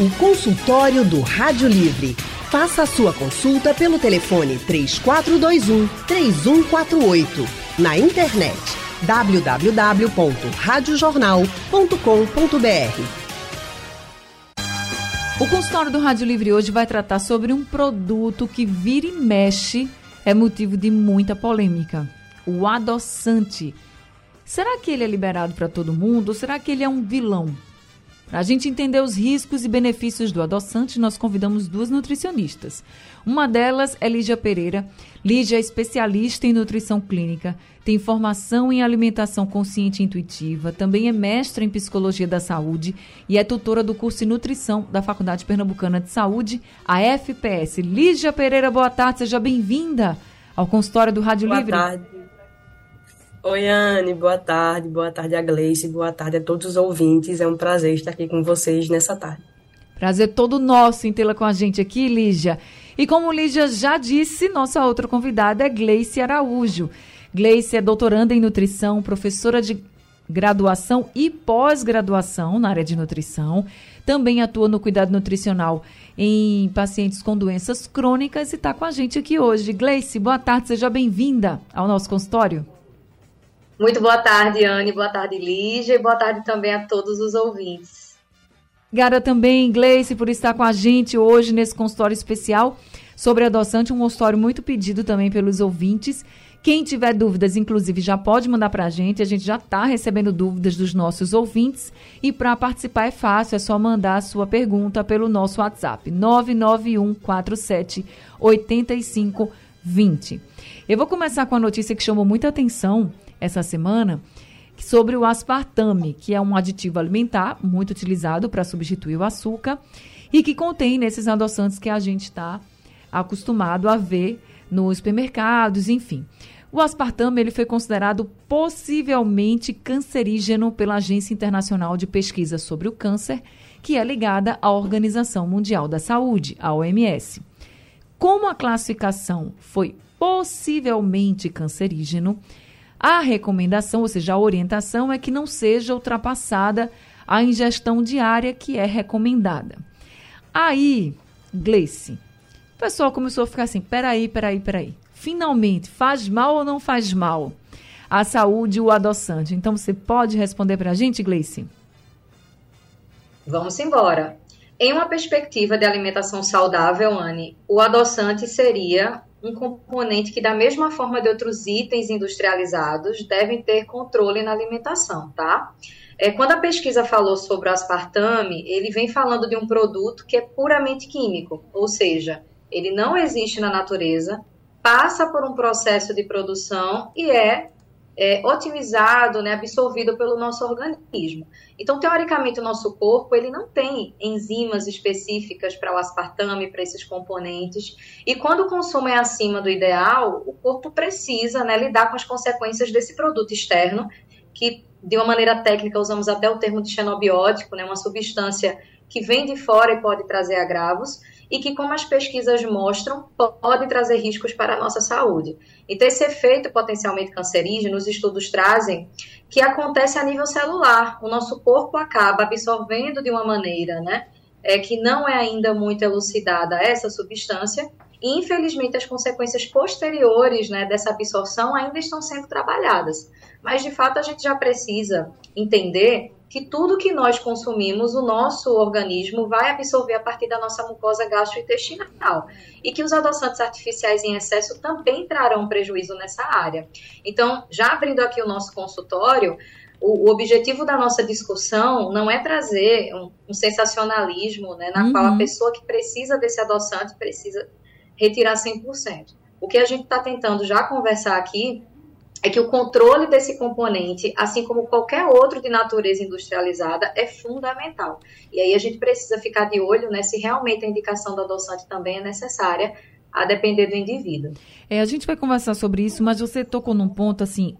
O consultório do Rádio Livre. Faça a sua consulta pelo telefone 3421 3148. Na internet www.radiojornal.com.br. O consultório do Rádio Livre hoje vai tratar sobre um produto que vira e mexe é motivo de muita polêmica. O adoçante. Será que ele é liberado para todo mundo ou será que ele é um vilão? Para a gente entender os riscos e benefícios do adoçante, nós convidamos duas nutricionistas. Uma delas é Lígia Pereira. Lígia é especialista em nutrição clínica, tem formação em alimentação consciente e intuitiva, também é mestra em psicologia da saúde e é tutora do curso de nutrição da Faculdade Pernambucana de Saúde, a FPS. Lígia Pereira, boa tarde, seja bem-vinda ao consultório do Rádio boa Livre. Boa tarde. Oi, Anne, boa tarde, boa tarde a Gleice, boa tarde a todos os ouvintes. É um prazer estar aqui com vocês nessa tarde. Prazer todo nosso em tê-la com a gente aqui, Lígia. E como Lígia já disse, nossa outra convidada é Gleice Araújo. Gleice é doutoranda em nutrição, professora de graduação e pós-graduação na área de nutrição. Também atua no cuidado nutricional em pacientes com doenças crônicas e está com a gente aqui hoje. Gleice, boa tarde, seja bem-vinda ao nosso consultório. Muito boa tarde, Anne, boa tarde, Lígia, e boa tarde também a todos os ouvintes. Obrigada também, Gleice, por estar com a gente hoje nesse consultório especial sobre adoçante, um consultório muito pedido também pelos ouvintes. Quem tiver dúvidas, inclusive, já pode mandar para a gente. A gente já está recebendo dúvidas dos nossos ouvintes. E para participar é fácil, é só mandar a sua pergunta pelo nosso WhatsApp, 99147 8520. Eu vou começar com a notícia que chamou muita atenção essa semana sobre o aspartame, que é um aditivo alimentar muito utilizado para substituir o açúcar e que contém nesses adoçantes que a gente está acostumado a ver nos supermercados, enfim. O aspartame ele foi considerado possivelmente cancerígeno pela Agência Internacional de Pesquisa sobre o Câncer, que é ligada à Organização Mundial da Saúde, a OMS. Como a classificação foi possivelmente cancerígeno, a recomendação, ou seja, a orientação é que não seja ultrapassada a ingestão diária que é recomendada. Aí, Gleice, o pessoal começou a ficar assim: peraí, peraí, peraí. Finalmente, faz mal ou não faz mal à saúde o adoçante? Então, você pode responder para a gente, Gleice? Vamos embora. Em uma perspectiva de alimentação saudável, Anne, o adoçante seria um componente que, da mesma forma de outros itens industrializados, devem ter controle na alimentação, tá? É, quando a pesquisa falou sobre o aspartame, ele vem falando de um produto que é puramente químico, ou seja, ele não existe na natureza, passa por um processo de produção e é é, otimizado, né, absorvido pelo nosso organismo. Então, teoricamente, o nosso corpo ele não tem enzimas específicas para o aspartame, para esses componentes. E quando o consumo é acima do ideal, o corpo precisa né, lidar com as consequências desse produto externo, que de uma maneira técnica usamos até o termo de xenobiótico, né, uma substância que vem de fora e pode trazer agravos e que, como as pesquisas mostram, pode trazer riscos para a nossa saúde. Então, esse efeito potencialmente cancerígeno, os estudos trazem que acontece a nível celular. O nosso corpo acaba absorvendo de uma maneira, né, é, que não é ainda muito elucidada essa substância, e infelizmente as consequências posteriores né, dessa absorção ainda estão sendo trabalhadas. Mas de fato a gente já precisa entender que tudo que nós consumimos, o nosso organismo vai absorver a partir da nossa mucosa gastrointestinal. E que os adoçantes artificiais em excesso também trarão prejuízo nessa área. Então, já abrindo aqui o nosso consultório, o, objetivo da nossa discussão não é trazer um, um sensacionalismo, né, na uhum. qual a pessoa que precisa desse adoçante precisa retirar 100%. O que a gente está tentando já conversar aqui é que o controle desse componente, assim como qualquer outro de natureza industrializada, é fundamental. E aí a gente precisa ficar de olho né, se realmente a indicação do adoçante também é necessária, a depender do indivíduo. É, a gente vai conversar sobre isso, mas você tocou num ponto assim,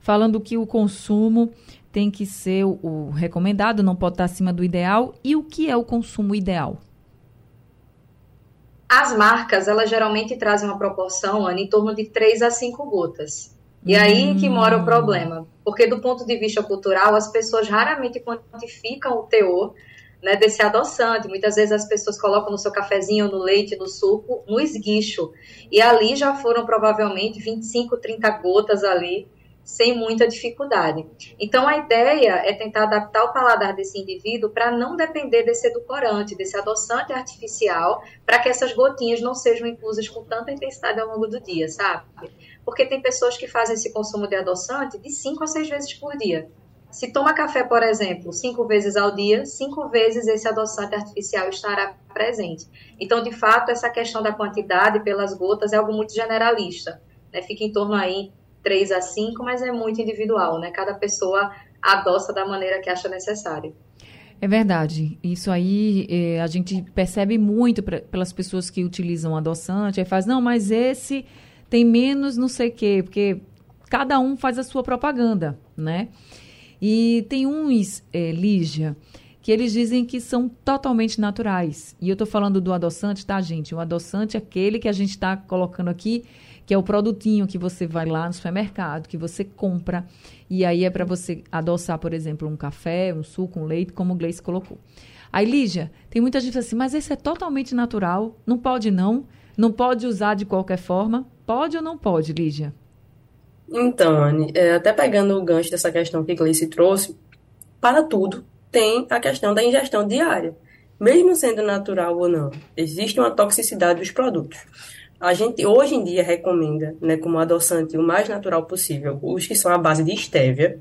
falando que o consumo tem que ser o, o recomendado, não pode estar acima do ideal. E o que é o consumo ideal? As marcas, elas geralmente trazem uma proporção, Ana, em torno de 3 a 5 gotas. E aí que mora o problema, porque do ponto de vista cultural, as pessoas raramente quantificam o teor né, desse adoçante. Muitas vezes as pessoas colocam no seu cafezinho, no leite, no suco, no esguicho. E ali já foram provavelmente 25, 30 gotas ali, sem muita dificuldade. Então a ideia é tentar adaptar o paladar desse indivíduo para não depender desse edulcorante, desse adoçante artificial, para que essas gotinhas não sejam inclusas com tanta intensidade ao longo do dia, sabe? Porque tem pessoas que fazem esse consumo de adoçante de 5 a 6 vezes por dia. Se toma café, por exemplo, cinco vezes ao dia, cinco vezes esse adoçante artificial estará presente. Então, de fato, essa questão da quantidade pelas gotas é algo muito generalista. Né? Fica em torno aí 3 a 5, mas é muito individual, né? Cada pessoa adoça da maneira que acha necessário. É verdade. Isso aí é, a gente percebe muito pra, pelas pessoas que utilizam adoçante. Aí faz, não, mas esse tem menos não sei o quê, porque cada um faz a sua propaganda, né? E tem uns, é, Lígia, que eles dizem que são totalmente naturais. E eu estou falando do adoçante, tá, gente? O adoçante é aquele que a gente está colocando aqui, que é o produtinho que você vai lá no supermercado, que você compra. E aí é para você adoçar, por exemplo, um café, um suco, um leite, como o Gleice colocou. Aí, Lígia, tem muita gente assim, mas esse é totalmente natural, não pode não, não pode usar de qualquer forma. Pode ou não pode, Lígia? Então, Anne, é, até pegando o gancho dessa questão que Gleice trouxe, para tudo tem a questão da ingestão diária. Mesmo sendo natural ou não, existe uma toxicidade dos produtos. A gente hoje em dia recomenda, né, como adoçante o mais natural possível, os que são à base de estévia,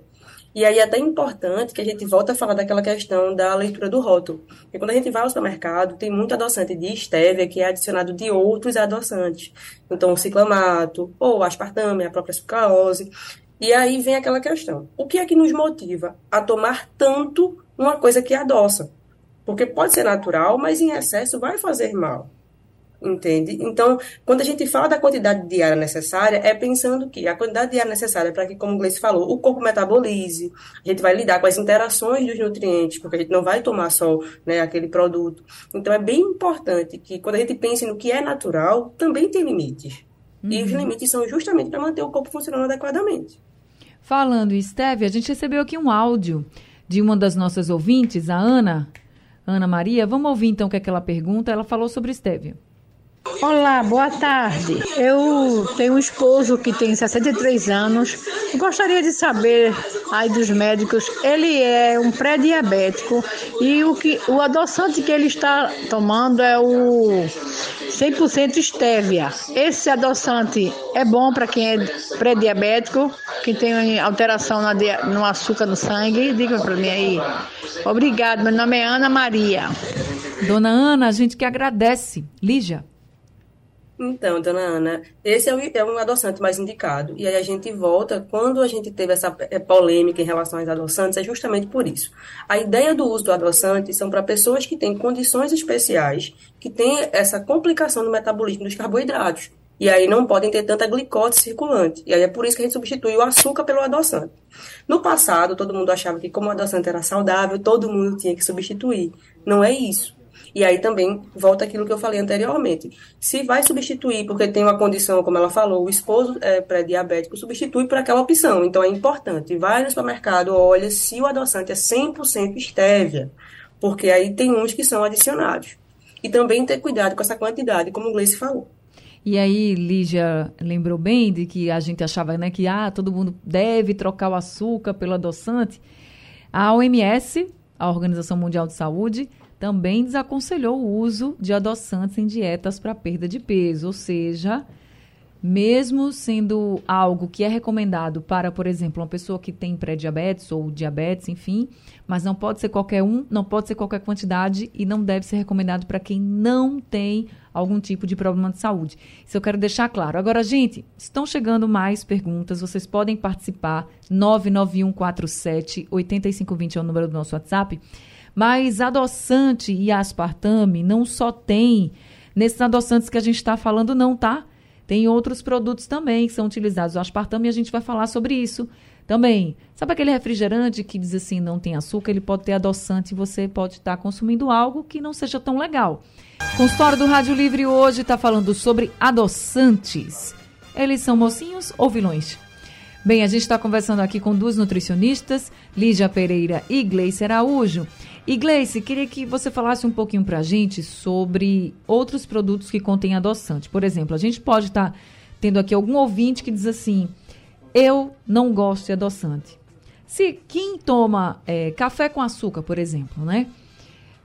e aí é até importante que a gente volte a falar daquela questão da leitura do rótulo. Porque quando a gente vai ao supermercado, tem muito adoçante de estévia que é adicionado de outros adoçantes. Então, o ciclamato, ou aspartame, a própria sucralose. E aí vem aquela questão. O que é que nos motiva a tomar tanto uma coisa que adoça? Porque pode ser natural, mas em excesso vai fazer mal entende? Então, quando a gente fala da quantidade diária necessária, é pensando que a quantidade diária necessária para que, como o Gleice falou, o corpo metabolize, a gente vai lidar com as interações dos nutrientes, porque a gente não vai tomar só né, aquele produto. Então, é bem importante que, quando a gente pense no que é natural, também tem limites. Uhum. E os uhum. limites são justamente para manter o corpo funcionando adequadamente. Falando em Stevia, a gente recebeu aqui um áudio de uma das nossas ouvintes, a Ana, Ana Maria. Vamos ouvir então o que, é que ela pergunta. Ela falou sobre Stevia. Olá, boa tarde. Eu tenho um esposo que tem 63 anos. Gostaria de saber aí dos médicos, ele é um pré-diabético e o que o adoçante que ele está tomando é o 100% estévia. Esse adoçante é bom para quem é pré-diabético, que tem alteração no açúcar no sangue? Diga para mim aí. Obrigado, meu nome é Ana Maria. Dona Ana, a gente que agradece. Lígia. Então, dona Ana, esse é, o, é adoçante mais indicado. E aí a gente volta, quando a gente teve essa é, polêmica em relação aos adoçantes, é justamente por isso. A ideia do uso do adoçante são para pessoas que têm condições especiais, que têm essa complicação no metabolismo dos carboidratos. E aí não podem ter tanta glicose circulante. E aí é por isso que a gente substitui o açúcar pelo adoçante. No passado, todo mundo achava que como o adoçante era saudável, todo mundo tinha que substituir. Não é isso. E aí também volta aquilo que eu falei anteriormente. Se vai substituir, porque tem uma condição, como ela falou, o esposo é pré-diabético, substitui por aquela opção. Então é importante. Vai no supermercado, olha se o adoçante é 100% estévia, porque aí tem uns que são adicionados. E também ter cuidado com essa quantidade, como o Gleice falou. E aí, Lígia lembrou bem de que a gente achava né, que ah, todo mundo deve trocar o açúcar pelo adoçante. A OMS, a Organização Mundial de Saúde, também desaconselhou o uso de adoçantes em dietas para perda de peso, ou seja, mesmo sendo algo que é recomendado para, por exemplo, uma pessoa que tem pré-diabetes ou diabetes, enfim, mas não pode ser qualquer um, não pode ser qualquer quantidade e não deve ser recomendado para quem não tem algum tipo de problema de saúde. Isso eu quero deixar claro. Agora, gente, estão chegando mais perguntas, vocês podem participar. 99147 8520 é o número do nosso WhatsApp. Mas adoçante e aspartame não só tem nesses adoçantes que a gente está falando, não, tá? Tem outros produtos também que são utilizados. O aspartame, a gente vai falar sobre isso também. Sabe aquele refrigerante que diz assim, não tem açúcar, ele pode ter adoçante e você pode estar tá consumindo algo que não seja tão legal. Consultório do Rádio Livre hoje está falando sobre adoçantes. Eles são mocinhos ou vilões? Bem, a gente está conversando aqui com duas nutricionistas, Lígia Pereira e Gleice Araújo. E Gleice, queria que você falasse um pouquinho para a gente sobre outros produtos que contêm adoçante. Por exemplo, a gente pode estar tá tendo aqui algum ouvinte que diz assim: eu não gosto de adoçante. Se quem toma é, café com açúcar, por exemplo, né?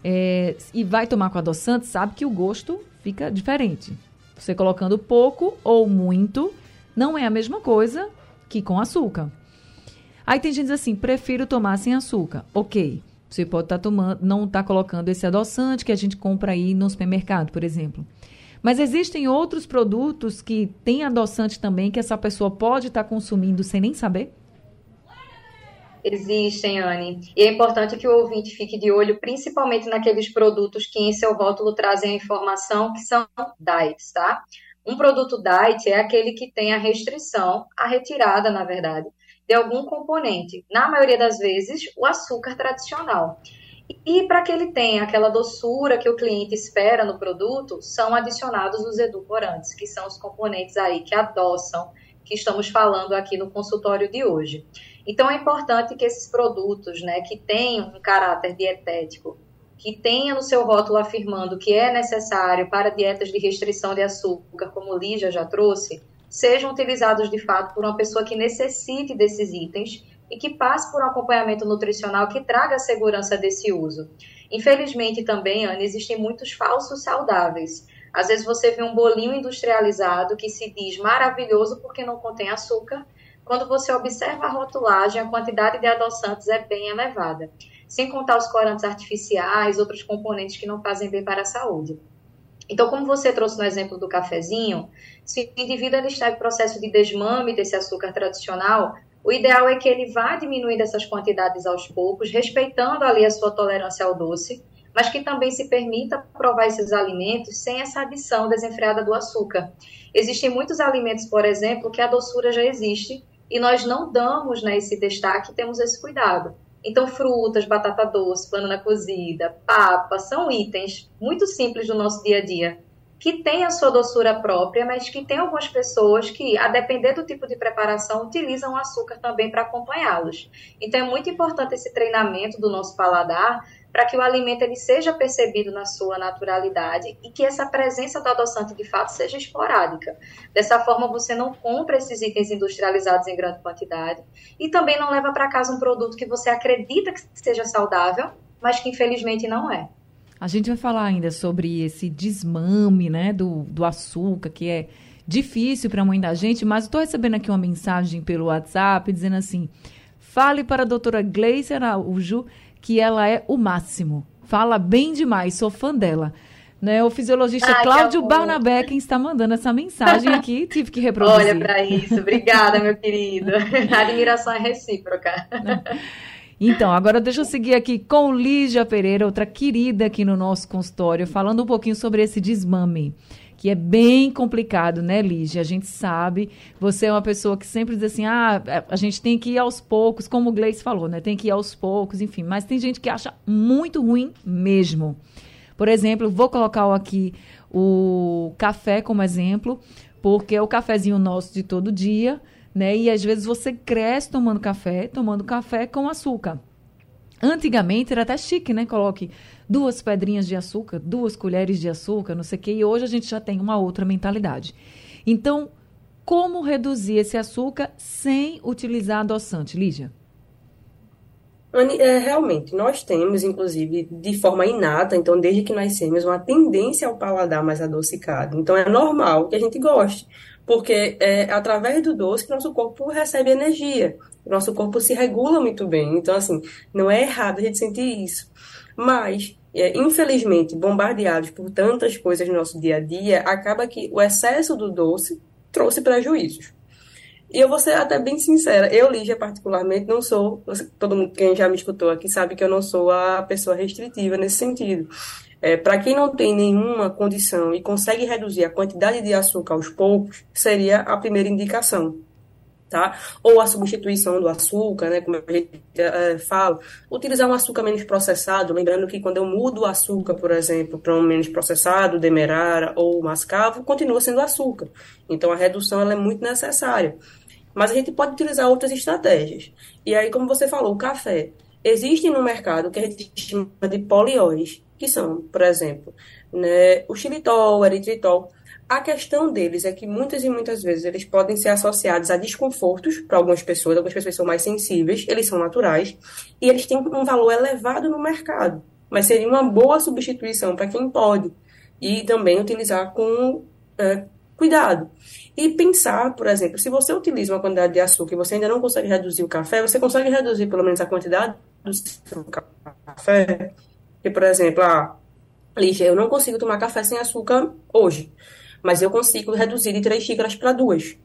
É, e vai tomar com adoçante, sabe que o gosto fica diferente. Você colocando pouco ou muito, não é a mesma coisa que com açúcar. Aí tem gente diz assim, prefiro tomar sem açúcar. Ok, você pode estar tá tomando, não estar tá colocando esse adoçante que a gente compra aí no supermercado, por exemplo. Mas existem outros produtos que têm adoçante também que essa pessoa pode estar tá consumindo sem nem saber? Existem, Anne. E é importante que o ouvinte fique de olho, principalmente naqueles produtos que em seu rótulo trazem a informação que são diets, tá? Um produto diet é aquele que tem a restrição, a retirada, na verdade, de algum componente, na maioria das vezes, o açúcar tradicional. E para que ele tenha aquela doçura que o cliente espera no produto, são adicionados os edulcorantes, que são os componentes aí que adoçam, que estamos falando aqui no consultório de hoje. Então é importante que esses produtos, né, que tenham um caráter dietético, que tenha no seu rótulo afirmando que é necessário para dietas de restrição de açúcar, como Lígia já trouxe, sejam utilizados de fato por uma pessoa que necessite desses itens e que passe por um acompanhamento nutricional que traga a segurança desse uso. Infelizmente também, Ana, existem muitos falsos saudáveis. Às vezes você vê um bolinho industrializado que se diz maravilhoso porque não contém açúcar. Quando você observa a rotulagem, a quantidade de adoçantes é bem elevada sem contar os corantes artificiais, outros componentes que não fazem bem para a saúde. Então, como você trouxe no exemplo do cafezinho, se o indivíduo está em processo de desmame desse açúcar tradicional, o ideal é que ele vá diminuindo essas quantidades aos poucos, respeitando ali a sua tolerância ao doce, mas que também se permita provar esses alimentos sem essa adição desenfreada do açúcar. Existem muitos alimentos, por exemplo, que a doçura já existe e nós não damos né, esse destaque, temos esse cuidado. Então, frutas, batata doce, banana cozida, papa, são itens muito simples do nosso dia a dia, que têm a sua doçura própria, mas que tem algumas pessoas que, a depender do tipo de preparação, utilizam açúcar também para acompanhá-los. Então, é muito importante esse treinamento do nosso paladar para que o alimento ele seja percebido na sua naturalidade e que essa presença do adoçante de fato seja esporádica. Dessa forma, você não compra esses itens industrializados em grande quantidade e também não leva para casa um produto que você acredita que seja saudável, mas que infelizmente não é. A gente vai falar ainda sobre esse desmame né, do, do açúcar, que é difícil para muita gente, mas estou recebendo aqui uma mensagem pelo WhatsApp dizendo assim: fale para a doutora Gleice Araújo que ela é o máximo. Fala bem demais, sou fã dela. Né, o fisiologista Ai, Cláudio Barnabé quem está mandando essa mensagem aqui, tive que reproduzir. Olha para isso, obrigada, meu querido. A admiração é recíproca. Então, agora deixa eu seguir aqui com Lígia Pereira, outra querida aqui no nosso consultório, falando um pouquinho sobre esse desmame que é bem complicado, né, Lígia? A gente sabe, você é uma pessoa que sempre diz assim, ah, a gente tem que ir aos poucos, como o Gleice falou, né? Tem que ir aos poucos, enfim. Mas tem gente que acha muito ruim mesmo. Por exemplo, vou colocar aqui o café como exemplo, porque é o cafezinho nosso de todo dia, né? E às vezes você cresce tomando café, tomando café com açúcar. Antigamente era até chique, né? Coloque duas pedrinhas de açúcar, duas colheres de açúcar, não sei o quê. E hoje a gente já tem uma outra mentalidade. Então, como reduzir esse açúcar sem utilizar adoçante, Lígia? É, realmente, nós temos, inclusive, de forma inata, então, desde que nascemos, uma tendência ao paladar mais adocicado. Então, é normal que a gente goste, porque é através do doce que nosso corpo recebe energia, nosso corpo se regula muito bem. Então, assim, não é errado a gente sentir isso. Mas, é, infelizmente, bombardeados por tantas coisas no nosso dia a dia, acaba que o excesso do doce trouxe prejuízos. E eu vou ser até bem sincera, eu, Lígia, particularmente, não sou, todo mundo, quem já me escutou aqui sabe que eu não sou a pessoa restritiva nesse sentido. É, Para quem não tem nenhuma condição e consegue reduzir a quantidade de açúcar aos poucos, seria a primeira indicação tá? Ou a substituição do açúcar, né, como a gente é, fala, utilizar um açúcar menos processado, lembrando que quando eu mudo o açúcar, por exemplo, para um menos processado, demerara ou mascavo, continua sendo açúcar. Então a redução ela é muito necessária. Mas a gente pode utilizar outras estratégias. E aí, como você falou, o café. Existem no mercado que a gente chama de polióis, que são, por exemplo, né, o xilitol, o eritritol. A questão deles é que muitas e muitas vezes eles podem ser associados a desconfortos para algumas pessoas, algumas pessoas são mais sensíveis, eles são naturais, e eles têm um valor elevado no mercado. Mas seria uma boa substituição para quem pode. E também utilizar com é, cuidado. E pensar, por exemplo, se você utiliza uma quantidade de açúcar e você ainda não consegue reduzir o café, você consegue reduzir pelo menos a quantidade do seu café. E, por exemplo, ah, Lígia, eu não consigo tomar café sem açúcar hoje, mas eu consigo reduzir de três xícaras para duas.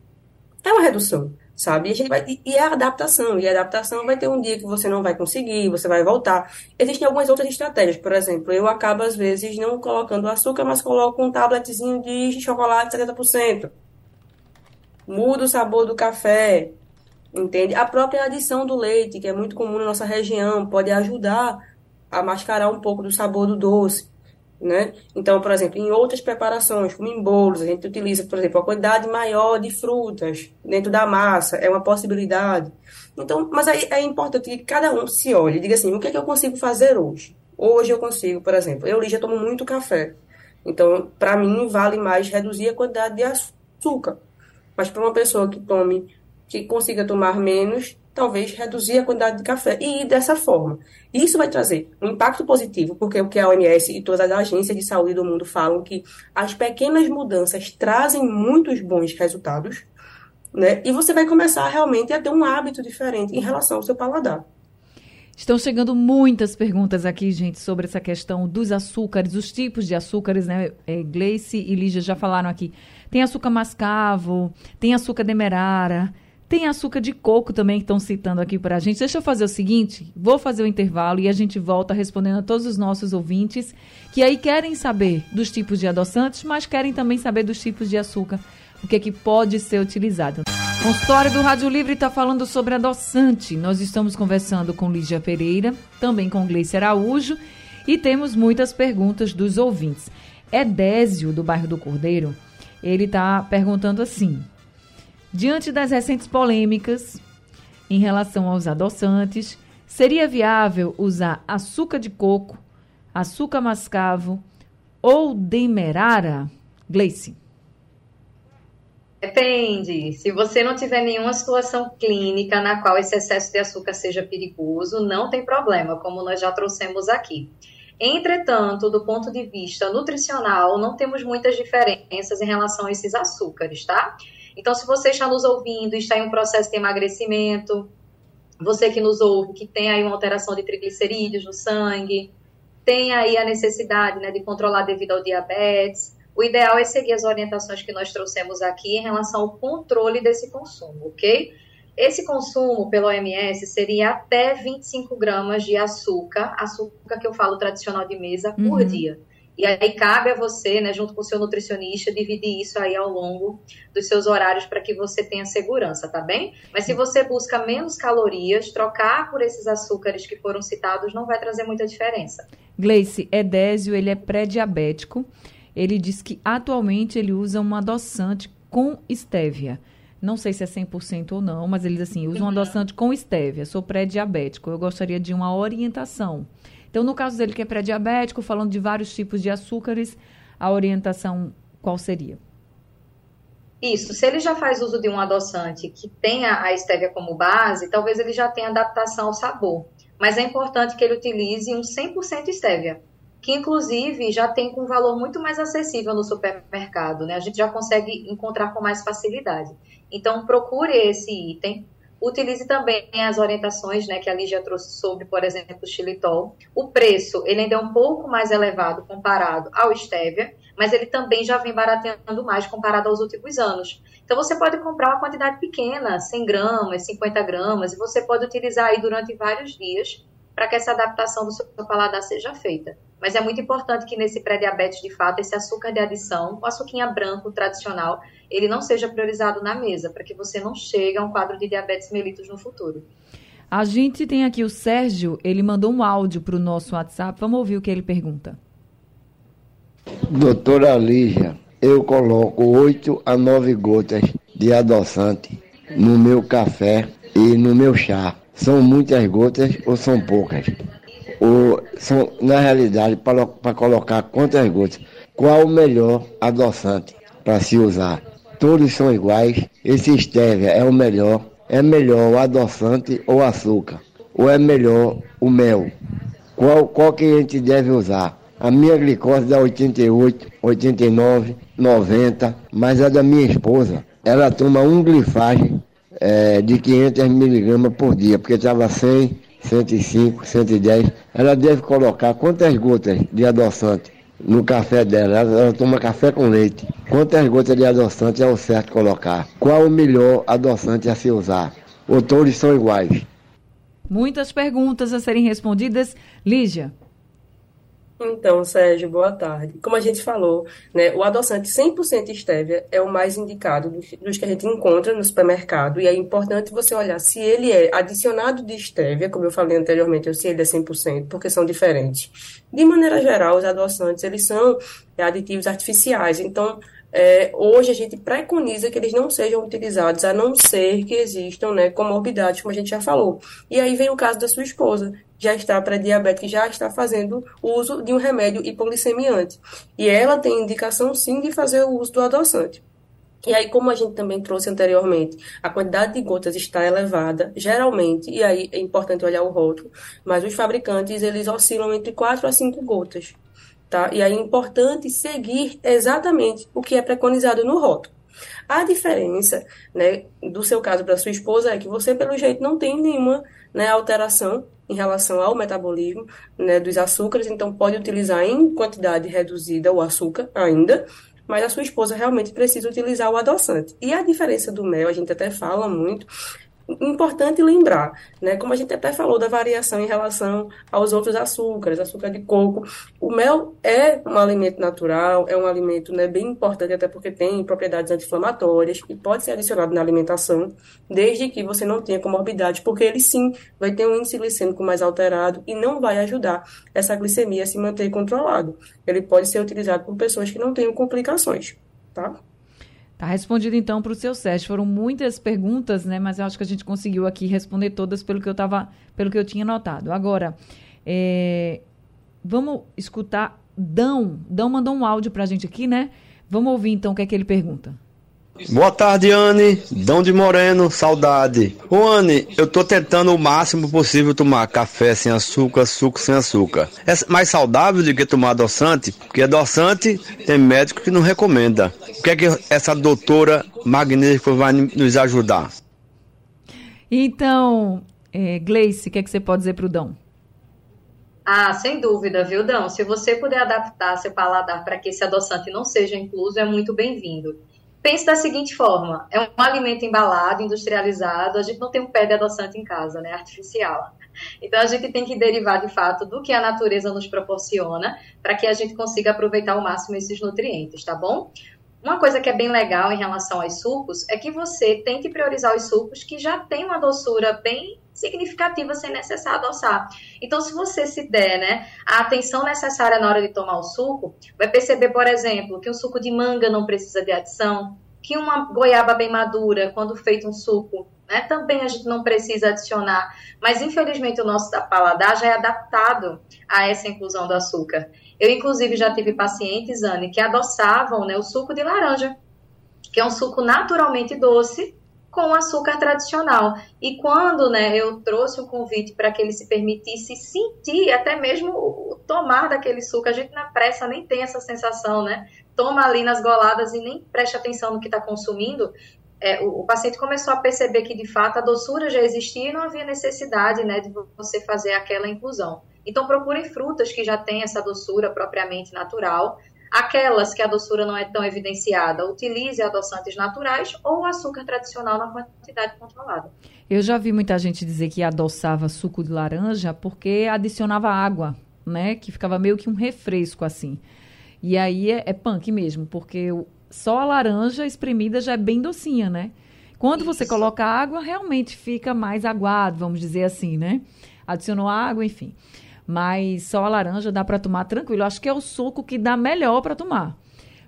É uma redução, sabe? E, a gente vai, e é a adaptação, e a adaptação vai ter um dia que você não vai conseguir, você vai voltar. Existem algumas outras estratégias, por exemplo, eu acabo às vezes não colocando açúcar, mas coloco um tabletzinho de chocolate 70%. Muda o sabor do café, entende? A própria adição do leite, que é muito comum na nossa região, pode ajudar a mascarar um pouco do sabor do doce né? Então, por exemplo, em outras preparações, como em bolos, a gente utiliza, por exemplo, a quantidade maior de frutas dentro da massa, é uma possibilidade. Então, mas aí é importante que cada um se olhe e diga assim, o que é que eu consigo fazer hoje? Hoje eu consigo, por exemplo, eu já tomo muito café. Então, para mim, vale mais reduzir a quantidade de açúcar. Mas para uma pessoa que tome, que consiga tomar menos, talvez reduzir a quantidade de café e ir dessa forma. Isso vai trazer um impacto positivo, porque o que a OMS e todas as agências de saúde do mundo falam que as pequenas mudanças trazem muitos bons resultados, né? E você vai começar realmente a ter um hábito diferente em relação ao seu paladar. Estão chegando muitas perguntas aqui, gente, sobre essa questão dos açúcares, os tipos de açúcares, né? É, Gleice e Lígia já falaram aqui. Tem açúcar mascavo, tem açúcar demerara, tem açúcar de coco também que estão citando aqui para a gente. Deixa eu fazer o seguinte: vou fazer o intervalo e a gente volta respondendo a todos os nossos ouvintes que aí querem saber dos tipos de adoçantes, mas querem também saber dos tipos de açúcar, o que é que pode ser utilizado. O consultório do Rádio Livre está falando sobre adoçante. Nós estamos conversando com Lígia Pereira, também com Gleice Araújo e temos muitas perguntas dos ouvintes. Edésio, do bairro do Cordeiro, ele está perguntando assim. Diante das recentes polêmicas em relação aos adoçantes, seria viável usar açúcar de coco, açúcar mascavo ou demerara? Gleice. Depende. Se você não tiver nenhuma situação clínica na qual esse excesso de açúcar seja perigoso, não tem problema, como nós já trouxemos aqui. Entretanto, do ponto de vista nutricional, não temos muitas diferenças em relação a esses açúcares, tá? Então, se você está nos ouvindo e está em um processo de emagrecimento, você que nos ouve, que tem aí uma alteração de triglicerídeos no sangue, tem aí a necessidade né, de controlar devido ao diabetes, o ideal é seguir as orientações que nós trouxemos aqui em relação ao controle desse consumo, ok? Esse consumo pelo OMS seria até 25 gramas de açúcar, açúcar que eu falo tradicional de mesa, uhum. por dia. E aí cabe a você, né, junto com o seu nutricionista, dividir isso aí ao longo dos seus horários para que você tenha segurança, tá bem? Mas se você busca menos calorias, trocar por esses açúcares que foram citados não vai trazer muita diferença. Gleice, Edésio, ele é pré-diabético. Ele diz que atualmente ele usa um adoçante com estévia. Não sei se é 100% ou não, mas ele diz assim, usa um uhum. adoçante com estévia. Sou pré-diabético. Eu gostaria de uma orientação. Então, no caso dele que é pré-diabético, falando de vários tipos de açúcares, a orientação qual seria? Isso, se ele já faz uso de um adoçante que tenha a estévia como base, talvez ele já tenha adaptação ao sabor. Mas é importante que ele utilize um 100% estévia, que inclusive já tem com um valor muito mais acessível no supermercado, né? A gente já consegue encontrar com mais facilidade. Então, procure esse item, Utilize também as orientações né, que a Lígia trouxe sobre, por exemplo, o xilitol. O preço ele ainda é um pouco mais elevado comparado ao stevia, mas ele também já vem barateando mais comparado aos últimos anos. Então você pode comprar uma quantidade pequena, 100 gramas, 50 gramas, e você pode utilizar aí durante vários dias para que essa adaptação do seu paladar seja feita. Mas é muito importante que nesse pré-diabetes, de fato, esse açúcar de adição, o açuquinha branco tradicional, ele não seja priorizado na mesa, para que você não chegue a um quadro de diabetes mellitus no futuro. A gente tem aqui o Sérgio, ele mandou um áudio para o nosso WhatsApp. Vamos ouvir o que ele pergunta. Doutora Lígia, eu coloco 8 a 9 gotas de adoçante no meu café e no meu chá? São muitas gotas ou são poucas? São, na realidade, para colocar quantas gotas? Qual o melhor adoçante para se usar? Todos são iguais. Esse stevia é o melhor. É melhor o adoçante ou açúcar? Ou é melhor o mel? Qual, qual que a gente deve usar? A minha glicose dá 88, 89, 90, mas a da minha esposa, ela toma um glifagem é, de 500 miligramas por dia, porque estava 100, 105, 110. Ela deve colocar quantas gotas de adoçante no café dela? Ela, ela toma café com leite. Quantas gotas de adoçante é o certo colocar? Qual o melhor adoçante a se usar? Ou todos são iguais? Muitas perguntas a serem respondidas. Lígia. Então, Sérgio, boa tarde. Como a gente falou, né, o adoçante 100% estévia é o mais indicado dos, dos, que a gente encontra no supermercado, e é importante você olhar se ele é adicionado de estévia, como eu falei anteriormente, ou se ele é 100%, porque são diferentes. De maneira geral, os adoçantes, eles são aditivos artificiais, então é, hoje a gente preconiza que eles não sejam utilizados, a não ser que existam né, comorbidades, como a gente já falou. E aí vem o caso da sua esposa, já está pré-diabética, já está fazendo uso de um remédio hipoglicemiante. E ela tem indicação, sim, de fazer o uso do adoçante. E aí, como a gente também trouxe anteriormente, a quantidade de gotas está elevada, geralmente, e aí é importante olhar o rótulo, mas os fabricantes, eles oscilam entre 4 a 5 gotas. Tá? E aí é importante seguir exatamente o que é preconizado no rótulo. A diferença, né, do seu caso para sua esposa é que você, pelo jeito, não tem nenhuma né, alteração em relação ao metabolismo né, dos açúcares, então pode utilizar em quantidade reduzida o açúcar ainda, mas a sua esposa realmente precisa utilizar o adoçante. E a diferença do mel, a gente até fala muito, Importante lembrar, né, como a gente até falou da variação em relação aos outros açúcares, açúcar de coco, o mel é um alimento natural, é um alimento né, bem importante, até porque tem propriedades anti-inflamatórias e pode ser adicionado na alimentação, desde que você não tenha comorbidade, porque ele sim vai ter um índice glicêmico mais alterado e não vai ajudar essa glicemia a se manter controlado. Ele pode ser utilizado por pessoas que não tenham complicações, tá? Tá respondido então para o seu Sérgio. Foram muitas perguntas, né? Mas eu acho que a gente conseguiu aqui responder todas pelo que eu tava, pelo que eu tinha notado. Agora, é, vamos escutar Dão. Dão mandou um áudio para a gente aqui, né? Vamos ouvir então o que é que ele pergunta. Boa tarde, Anne. Dão de Moreno, saudade. Ô, Anne, eu tô tentando o máximo possível tomar café sem açúcar, suco sem açúcar. É mais saudável do que tomar adoçante, porque adoçante tem médico que não recomenda. O que é que essa doutora magnífica vai nos ajudar? Então, é, Gleice, o que é que você pode dizer pro Dão? Ah, sem dúvida, viu, Dão? Se você puder adaptar seu paladar para que esse adoçante não seja incluso, é muito bem-vindo. Pense da seguinte forma: é um alimento embalado, industrializado, a gente não tem um pé de adoçante em casa, né? Artificial. Então a gente tem que derivar de fato do que a natureza nos proporciona para que a gente consiga aproveitar ao máximo esses nutrientes, tá bom? Uma coisa que é bem legal em relação aos sucos é que você tente priorizar os sucos que já têm uma doçura bem significativa sem necessário adoçar. Então, se você se der né, a atenção necessária na hora de tomar o suco, vai perceber, por exemplo, que um suco de manga não precisa de adição, que uma goiaba bem madura, quando feito um suco, né, também a gente não precisa adicionar. Mas, infelizmente, o nosso paladar já é adaptado a essa inclusão do açúcar. Eu, inclusive, já tive pacientes, Anne, que adoçavam né, o suco de laranja, que é um suco naturalmente doce, com açúcar tradicional. E quando né, eu trouxe o convite para que ele se permitisse sentir até mesmo tomar daquele suco, a gente na pressa nem tem essa sensação, né? Toma ali nas goladas e nem preste atenção no que está consumindo. É, o, o, paciente começou a perceber que de fato a doçura já existia e não havia necessidade né, de você fazer aquela inclusão. Então, procurem frutas que já têm essa doçura propriamente natural. Aquelas que a doçura não é tão evidenciada, utilize adoçantes naturais ou açúcar tradicional na quantidade controlada. Eu já vi muita gente dizer que adoçava suco de laranja porque adicionava água, né? Que ficava meio que um refresco assim. E aí é, é punk mesmo, porque só a laranja espremida já é bem docinha, né? Quando Isso. você coloca água, realmente fica mais aguado, vamos dizer assim, né? Adicionou água, enfim. Mas só a laranja dá para tomar tranquilo. Acho que é o suco que dá melhor para tomar.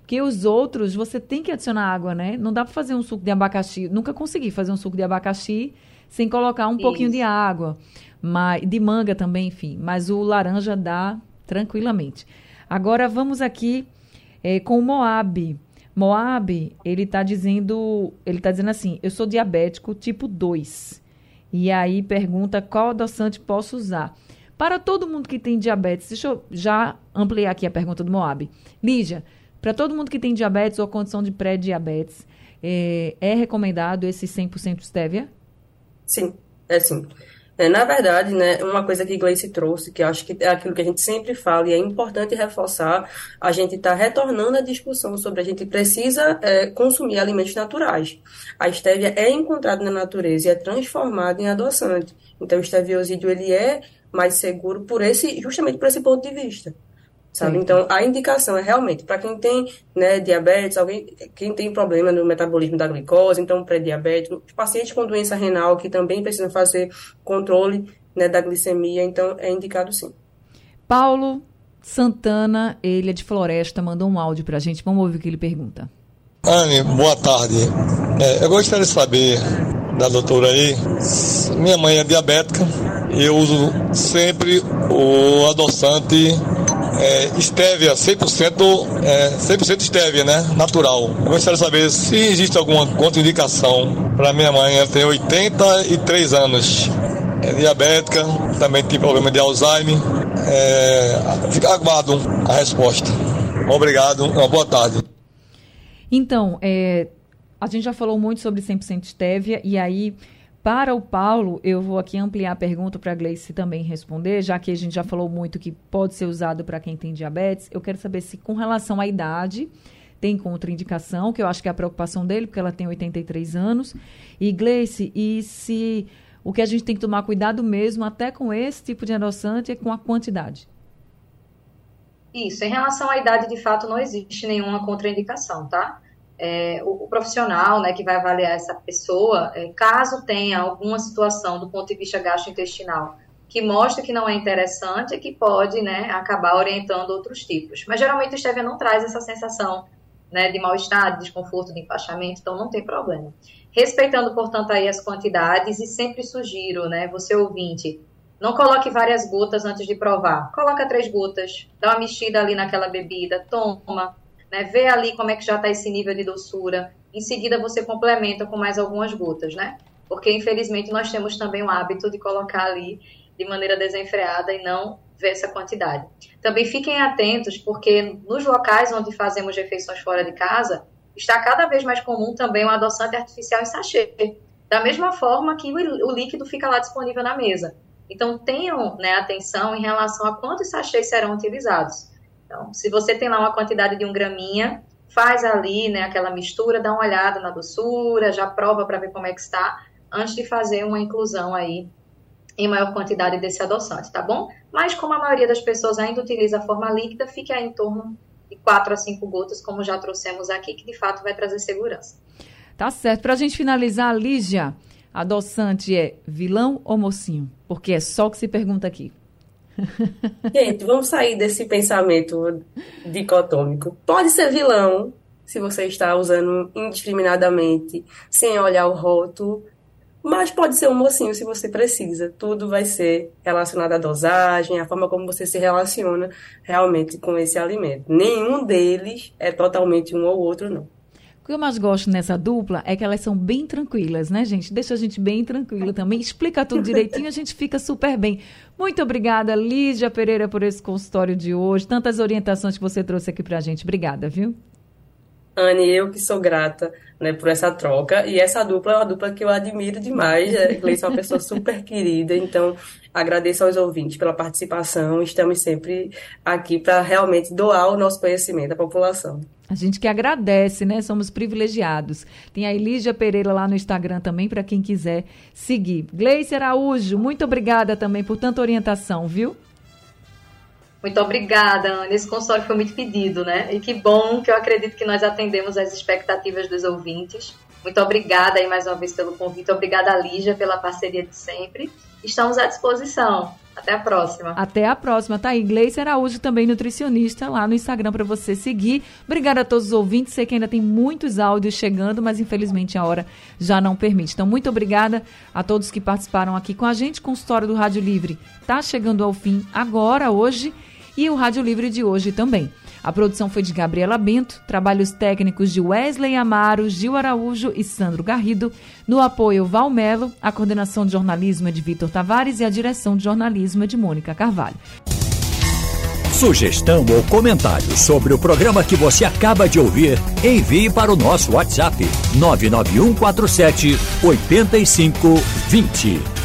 Porque os outros, você tem que adicionar água, né? Não dá para fazer um suco de abacaxi. Nunca consegui fazer um suco de abacaxi sem colocar um Isso. pouquinho de água. Mas, de manga também, enfim. Mas o laranja dá tranquilamente. Agora vamos aqui é, com o Moab. Moab, ele está dizendo, ele tá dizendo assim, eu sou diabético tipo 2. E aí pergunta qual adoçante posso usar. Para todo mundo que tem diabetes, deixa eu já ampliar aqui a pergunta do Moab. Lígia, para todo mundo que tem diabetes ou condição de pré-diabetes, é, é, recomendado esse 100% stevia? Sim, é sim. É, na verdade, né, uma coisa que Gleice trouxe, que acho que é aquilo que a gente sempre fala e é importante reforçar, a gente está retornando à discussão sobre a gente precisa é, consumir alimentos naturais. A estévia é encontrada na natureza e é transformada em adoçante. Então, o esteviosídeo ele é mais seguro por esse, justamente por esse ponto de vista sabe? Sim. Então, a indicação é realmente para quem tem né, diabetes, alguém, quem tem problema no metabolismo da glicose, então pré-diabético, pacientes com doença renal que também precisam fazer controle né, da glicemia, então é indicado sim. Paulo Santana, ele é de Floresta, mandou um áudio para a gente, vamos ouvir o que ele pergunta. Anne, boa tarde. É, eu gostaria de saber da doutora aí, minha mãe é diabética e eu uso sempre o adoçante é, stevia, 100%, é, 100% stevia, né? Natural. Eu gostaria de saber se existe alguma contraindicação para minha mãe. Ela tem 83 anos. É diabética, também tem problema de Alzheimer. É, aguardo a resposta. Obrigado, uma boa tarde. Então, é, a gente já falou muito sobre 100% stevia e aí para o Paulo, eu vou aqui ampliar a pergunta para a Gleice também responder, já que a gente já falou muito que pode ser usado para quem tem diabetes. Eu quero saber se, com relação à idade, tem contraindicação, que eu acho que é a preocupação dele, porque ela tem 83 anos. E, Gleice, e se o que a gente tem que tomar cuidado mesmo, até com esse tipo de adoçante, é com a quantidade? Isso, em relação à idade, de fato, não existe nenhuma contraindicação, tá? É, o, o, profissional né, que vai avaliar essa pessoa, é, caso tenha alguma situação do ponto de vista gastrointestinal que mostra que não é interessante, é que pode né, acabar orientando outros tipos. Mas geralmente o stevia não traz essa sensação né, de mal-estar, de desconforto, de empachamento, então não tem problema. Respeitando, portanto, aí as quantidades e sempre sugiro, né, você ouvinte, não coloque várias gotas antes de provar. Coloca três gotas, dá uma mexida ali naquela bebida, toma, né? Vê ali como é que já está esse nível de doçura. Em seguida, você complementa com mais algumas gotas, né? Porque, infelizmente, nós temos também o hábito de colocar ali de maneira desenfreada e não ver essa quantidade. Também fiquem atentos, porque nos locais onde fazemos refeições fora de casa, está cada vez mais comum também o adoçante artificial em sachê. Da mesma forma que o líquido fica lá disponível na mesa. Então, tenham né, atenção em relação a quantos sachês serão utilizados. Então, se você tem lá uma quantidade de um graminha, faz ali, né, aquela mistura, dá uma olhada na doçura, já prova para ver como é que está, antes de fazer uma inclusão aí em maior quantidade desse adoçante, tá bom? Mas como a maioria das pessoas ainda utiliza a forma líquida, fique aí em torno de 4 a 5 gotas, como já trouxemos aqui, que de fato vai trazer segurança. Tá certo. Para a gente finalizar, Lígia, adoçante é vilão ou mocinho? Porque é só o que se pergunta aqui. Gente, vamos sair desse pensamento dicotômico. Pode ser vilão se você está usando indiscriminadamente, sem olhar o rótulo, mas pode ser um mocinho se você precisa. Tudo vai ser relacionado à dosagem, à forma como você se relaciona realmente com esse alimento. Nenhum deles é totalmente um ou outro, não. Que eu mais gosto nessa dupla é que elas são bem tranquilas, né, gente? Deixa a gente bem tranquila também. Explica tudo direitinho, a gente fica super bem. Muito obrigada, Lígia Pereira, por esse consultório de hoje. Tantas orientações que você trouxe aqui pra gente. Obrigada, viu? Anne, eu que sou grata né, por essa troca. E essa dupla é uma dupla que eu admiro demais. A Gleice é uma pessoa super querida, então agradeço aos ouvintes pela participação. Estamos sempre aqui para realmente doar o nosso conhecimento à população. A gente que agradece, né? Somos privilegiados. Tem a Elígia Pereira lá no Instagram também, para quem quiser seguir. Gleice Araújo, muito obrigada também por tanta orientação, viu? Muito obrigada, Ana. Esse consórcio foi muito pedido, né? E que bom que eu acredito que nós atendemos as expectativas dos ouvintes. Muito obrigada aí mais uma vez pelo convite. Obrigada, Lígia, pela parceria de sempre. estamos à disposição. Até a próxima. Até a próxima. Tá Gleice Araújo, também nutricionista, lá no Instagram para você seguir. Obrigada a todos os ouvintes. Sei que ainda tem muitos áudios chegando, mas infelizmente a hora já não permite. Então, muito obrigada a todos que participaram aqui com a gente. História do Rádio Livre tá chegando ao fim agora, hoje, e o Rádio Livre de hoje também. A produção foi de Gabriela Bento, trabalhos técnicos de Wesley Amaro, Gil Araújo e Sandro Garrido. No apoio, Valmelo, a coordenação de jornalismo é de Vitor Tavares e a direção de jornalismo é de Mônica Carvalho. Sugestão ou comentário sobre o programa que você acaba de ouvir, envie para o nosso WhatsApp 99147 8520.